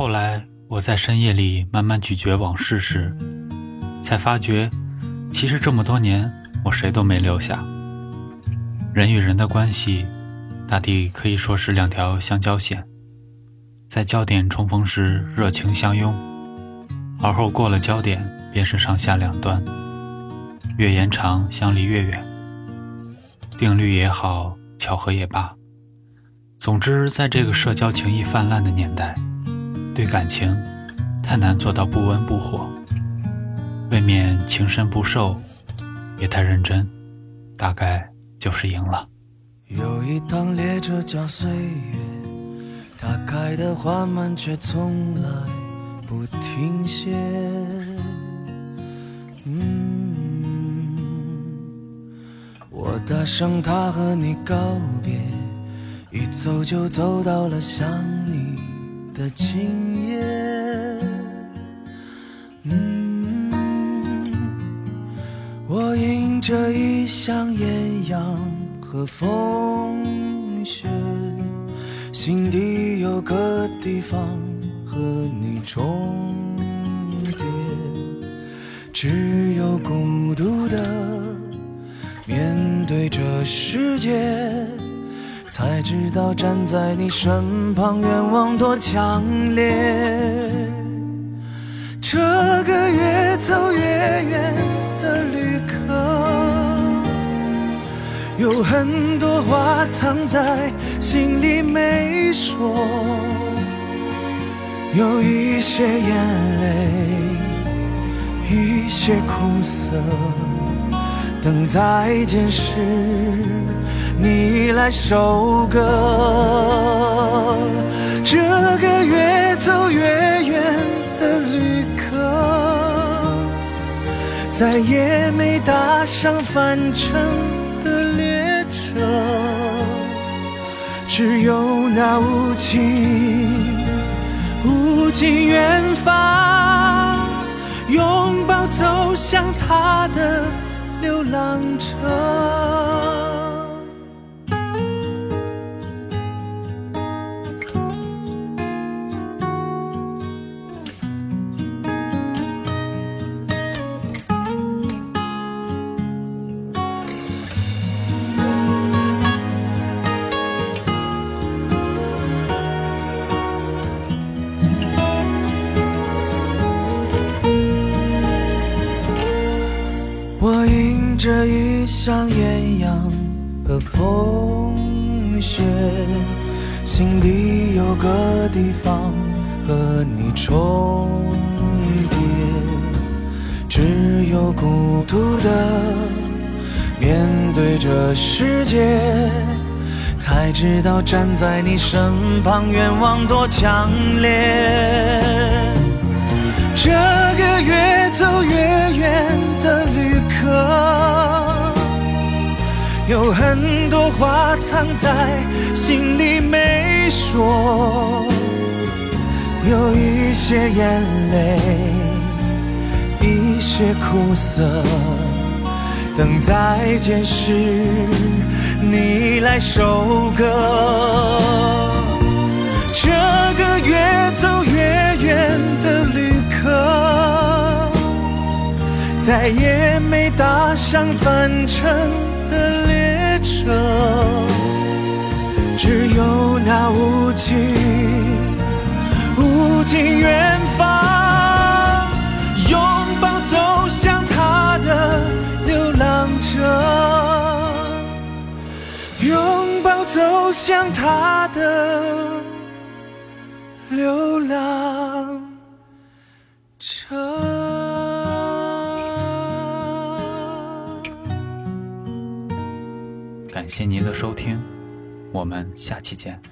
后来，我在深夜里慢慢咀嚼往事时，才发觉，其实这么多年，我谁都没留下。人与人的关系，大抵可以说是两条相交线，在焦点重逢时热情相拥，而后过了焦点便是上下两端，越延长相离越远。定律也好，巧合也罢，总之，在这个社交情谊泛滥的年代。对感情，太难做到不温不火，未免情深不寿，别太认真，大概就是赢了。有一趟列车叫岁月，它开得缓慢，却从来不停歇。嗯，我搭上它和你告别，一走就走到了想你。的今夜，嗯，我迎着异乡艳阳和风雪，心底有个地方和你重叠，只有孤独的面对这世界。才知道站在你身旁，愿望多强烈。这个越走越远的旅客，有很多话藏在心里没说，有一些眼泪，一些苦涩，等再见时。你来收割这个越走越远的旅客，再也没搭上返程的列车，只有那无尽无尽远方，拥抱走向他的流浪者。这一像艳阳和风雪，心底有个地方和你重叠，只有孤独的面对这世界，才知道站在你身旁愿望多强烈。这个越走越远的有很多话藏在心里没说，有一些眼泪，一些苦涩，等再见时你来收割。这个越走越远的旅客，再也没搭上返程的列。车，只有那无尽无尽远方，拥抱走向他的流浪者，拥抱走向他的流浪感谢您的收听，我们下期见。